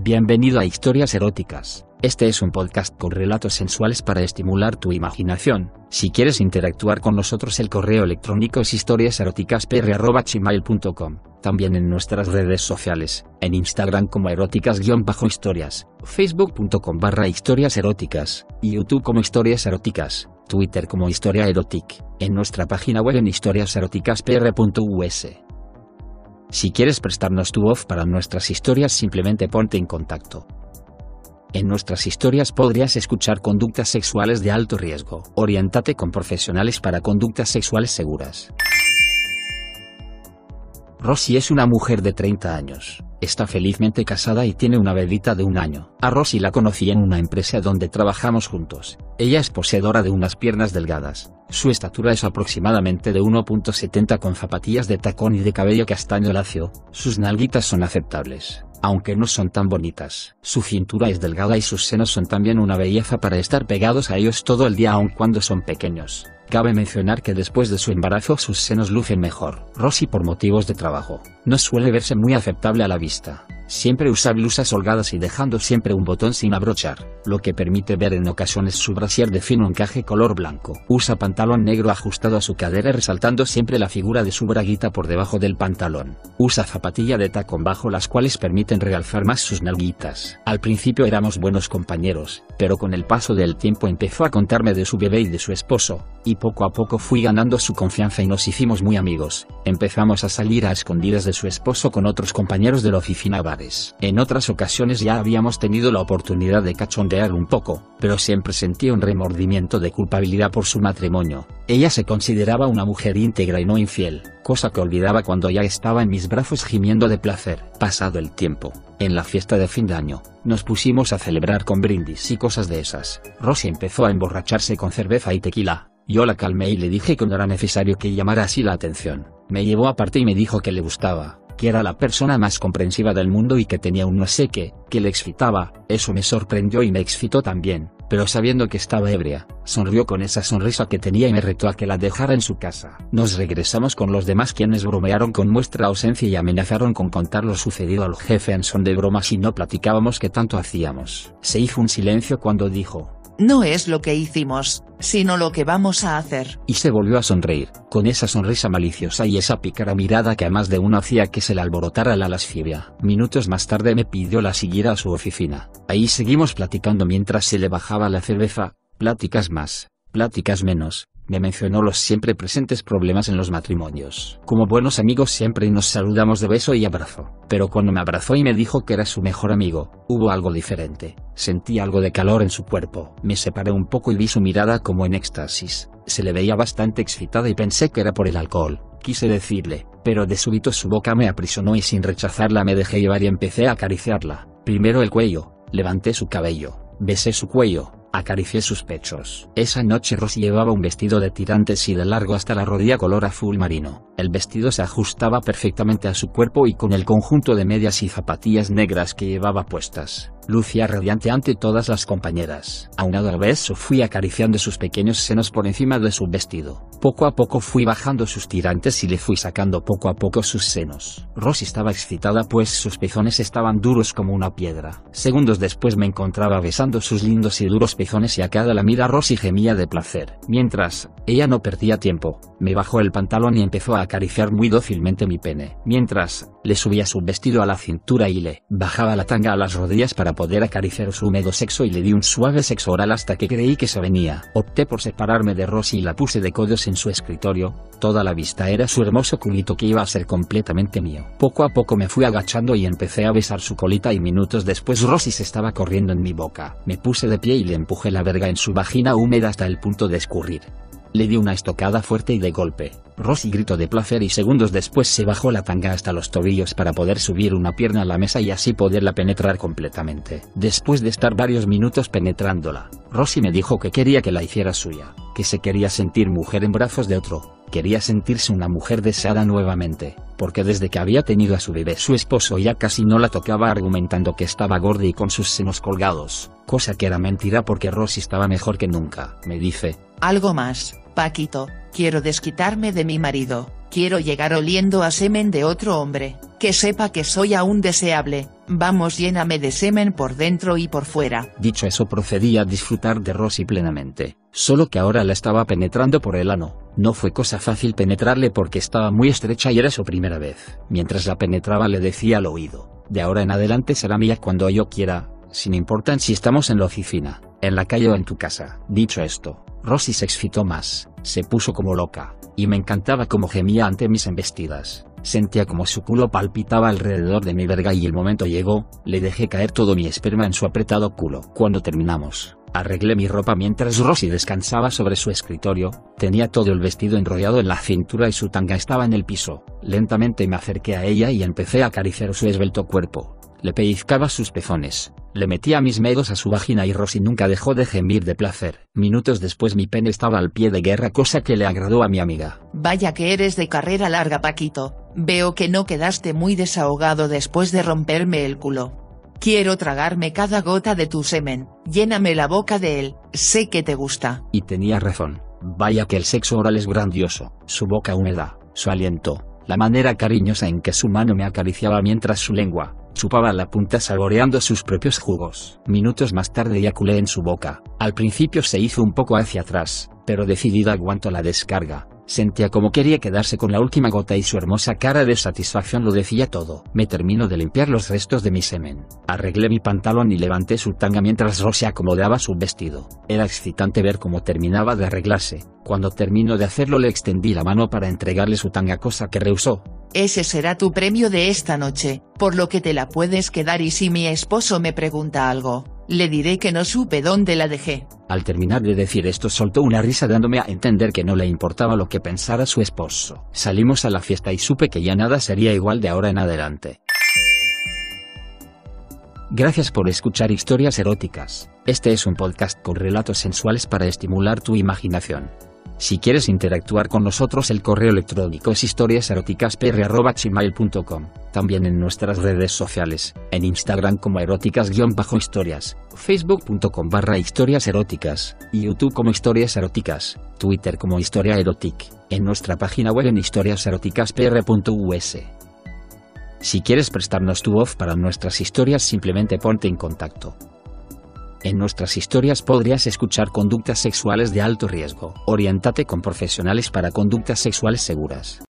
Bienvenido a Historias Eróticas. Este es un podcast con relatos sensuales para estimular tu imaginación. Si quieres interactuar con nosotros el correo electrónico es historiaseroticaspr.gmail.com También en nuestras redes sociales, en Instagram como eróticas-historias, facebook.com barra historias eróticas, YouTube como historias eróticas, Twitter como historia erotic, en nuestra página web en historiaseroticaspr.us. Si quieres prestarnos tu voz para nuestras historias simplemente ponte en contacto. En nuestras historias podrías escuchar conductas sexuales de alto riesgo. Oriéntate con profesionales para conductas sexuales seguras. Rosy es una mujer de 30 años. Está felizmente casada y tiene una bebita de un año. A Rosy la conocí en una empresa donde trabajamos juntos. Ella es poseedora de unas piernas delgadas. Su estatura es aproximadamente de 1.70 con zapatillas de tacón y de cabello castaño lacio. Sus nalguitas son aceptables aunque no son tan bonitas. Su cintura es delgada y sus senos son también una belleza para estar pegados a ellos todo el día aun cuando son pequeños. Cabe mencionar que después de su embarazo sus senos lucen mejor. Rosy por motivos de trabajo, no suele verse muy aceptable a la vista. Siempre usa blusas holgadas y dejando siempre un botón sin abrochar, lo que permite ver en ocasiones su brasier de fino encaje color blanco. Usa pantalón negro ajustado a su cadera resaltando siempre la figura de su braguita por debajo del pantalón. Usa zapatilla de tacón bajo las cuales permiten realzar más sus nalguitas. Al principio éramos buenos compañeros, pero con el paso del tiempo empezó a contarme de su bebé y de su esposo, y poco a poco fui ganando su confianza y nos hicimos muy amigos. Empezamos a salir a escondidas de su esposo con otros compañeros de la oficina en otras ocasiones ya habíamos tenido la oportunidad de cachondear un poco, pero siempre sentía un remordimiento de culpabilidad por su matrimonio. Ella se consideraba una mujer íntegra y no infiel, cosa que olvidaba cuando ya estaba en mis brazos gimiendo de placer. Pasado el tiempo, en la fiesta de fin de año, nos pusimos a celebrar con brindis y cosas de esas. Rosy empezó a emborracharse con cerveza y tequila. Yo la calmé y le dije que no era necesario que llamara así la atención. Me llevó aparte y me dijo que le gustaba, que era la persona más comprensiva del mundo y que tenía un no sé qué, que le excitaba, eso me sorprendió y me excitó también, pero sabiendo que estaba ebria, sonrió con esa sonrisa que tenía y me retó a que la dejara en su casa. Nos regresamos con los demás quienes bromearon con nuestra ausencia y amenazaron con contar lo sucedido al jefe en son de broma si no platicábamos que tanto hacíamos. Se hizo un silencio cuando dijo, no es lo que hicimos, sino lo que vamos a hacer. Y se volvió a sonreír, con esa sonrisa maliciosa y esa pícara mirada que a más de uno hacía que se le alborotara la lascivia. Minutos más tarde me pidió la siguiera a su oficina. Ahí seguimos platicando mientras se le bajaba la cerveza, pláticas más, pláticas menos, me mencionó los siempre presentes problemas en los matrimonios. Como buenos amigos siempre nos saludamos de beso y abrazo, pero cuando me abrazó y me dijo que era su mejor amigo, hubo algo diferente. Sentí algo de calor en su cuerpo. Me separé un poco y vi su mirada como en éxtasis. Se le veía bastante excitada y pensé que era por el alcohol. Quise decirle, pero de súbito su boca me aprisionó y sin rechazarla me dejé llevar y empecé a acariciarla. Primero el cuello, levanté su cabello, besé su cuello, Acaricié sus pechos. Esa noche Rosy llevaba un vestido de tirantes y de largo hasta la rodilla color azul marino. El vestido se ajustaba perfectamente a su cuerpo y con el conjunto de medias y zapatillas negras que llevaba puestas, lucía radiante ante todas las compañeras. Aunado al beso fui acariciando sus pequeños senos por encima de su vestido. Poco a poco fui bajando sus tirantes y le fui sacando poco a poco sus senos. Rosy estaba excitada pues sus pezones estaban duros como una piedra. Segundos después me encontraba besando sus lindos y duros pezones y a cada la mira Rosy gemía de placer. Mientras, ella no perdía tiempo, me bajó el pantalón y empezó a acariciar muy dócilmente mi pene. Mientras, le subía su vestido a la cintura y le bajaba la tanga a las rodillas para poder acariciar su húmedo sexo y le di un suave sexo oral hasta que creí que se venía. Opté por separarme de Rosy y la puse de codos en su escritorio, toda la vista era su hermoso culito que iba a ser completamente mío. Poco a poco me fui agachando y empecé a besar su colita y minutos después Rosy se estaba corriendo en mi boca. Me puse de pie y le empujé la verga en su vagina húmeda hasta el punto de escurrir. Le di una estocada fuerte y de golpe. Rosy gritó de placer y segundos después se bajó la tanga hasta los tobillos para poder subir una pierna a la mesa y así poderla penetrar completamente. Después de estar varios minutos penetrándola, Rosy me dijo que quería que la hiciera suya, que se quería sentir mujer en brazos de otro, quería sentirse una mujer deseada nuevamente, porque desde que había tenido a su bebé su esposo ya casi no la tocaba argumentando que estaba gorda y con sus senos colgados, cosa que era mentira porque Rosy estaba mejor que nunca. Me dice, algo más, Paquito, quiero desquitarme de mi marido, quiero llegar oliendo a semen de otro hombre. que sepa que soy aún deseable, vamos lléname de semen por dentro y por fuera. Dicho eso procedí a disfrutar de Rosy plenamente, solo que ahora la estaba penetrando por el ano. No fue cosa fácil penetrarle porque estaba muy estrecha y era su primera vez. Mientras la penetraba le decía al oído, de ahora en adelante será mía cuando yo quiera, sin importar si estamos en la oficina, en la calle o en tu casa. Dicho esto, Rosy se excitó más, se puso como loca, y me encantaba como gemía ante mis embestidas. Sentía como su culo palpitaba alrededor de mi verga y el momento llegó, le dejé caer todo mi esperma en su apretado culo. Cuando terminamos, arreglé mi ropa mientras Rosy descansaba sobre su escritorio, tenía todo el vestido enrollado en la cintura y su tanga estaba en el piso. Lentamente me acerqué a ella y empecé a acariciar su esbelto cuerpo. Le pellizcaba sus pezones, le metía mis medos a su vagina y Rosy nunca dejó de gemir de placer. Minutos después mi pene estaba al pie de guerra cosa que le agradó a mi amiga. Vaya que eres de carrera larga Paquito, veo que no quedaste muy desahogado después de romperme el culo. Quiero tragarme cada gota de tu semen, lléname la boca de él, sé que te gusta. Y tenía razón, vaya que el sexo oral es grandioso, su boca húmeda, su aliento, la manera cariñosa en que su mano me acariciaba mientras su lengua, chupaba la punta saboreando sus propios jugos. Minutos más tarde eyaculé en su boca. Al principio se hizo un poco hacia atrás, pero decidida aguantó la descarga. Sentía como quería quedarse con la última gota y su hermosa cara de satisfacción lo decía todo. Me termino de limpiar los restos de mi semen. Arreglé mi pantalón y levanté su tanga mientras Rosy acomodaba su vestido. Era excitante ver cómo terminaba de arreglarse. Cuando terminó de hacerlo le extendí la mano para entregarle su tanga cosa que rehusó. Ese será tu premio de esta noche, por lo que te la puedes quedar y si mi esposo me pregunta algo, le diré que no supe dónde la dejé. Al terminar de decir esto soltó una risa dándome a entender que no le importaba lo que pensara su esposo. Salimos a la fiesta y supe que ya nada sería igual de ahora en adelante. Gracias por escuchar historias eróticas. Este es un podcast con relatos sensuales para estimular tu imaginación. Si quieres interactuar con nosotros el correo electrónico es historiaseroticaspr.gmail.com También en nuestras redes sociales, en Instagram como eróticas-historias, facebook.com barra historias eróticas, YouTube como historias eróticas, Twitter como historia erotic, en nuestra página web en historiaseroticaspr.us. Si quieres prestarnos tu voz para nuestras historias simplemente ponte en contacto. En nuestras historias podrías escuchar conductas sexuales de alto riesgo. Oriéntate con profesionales para conductas sexuales seguras.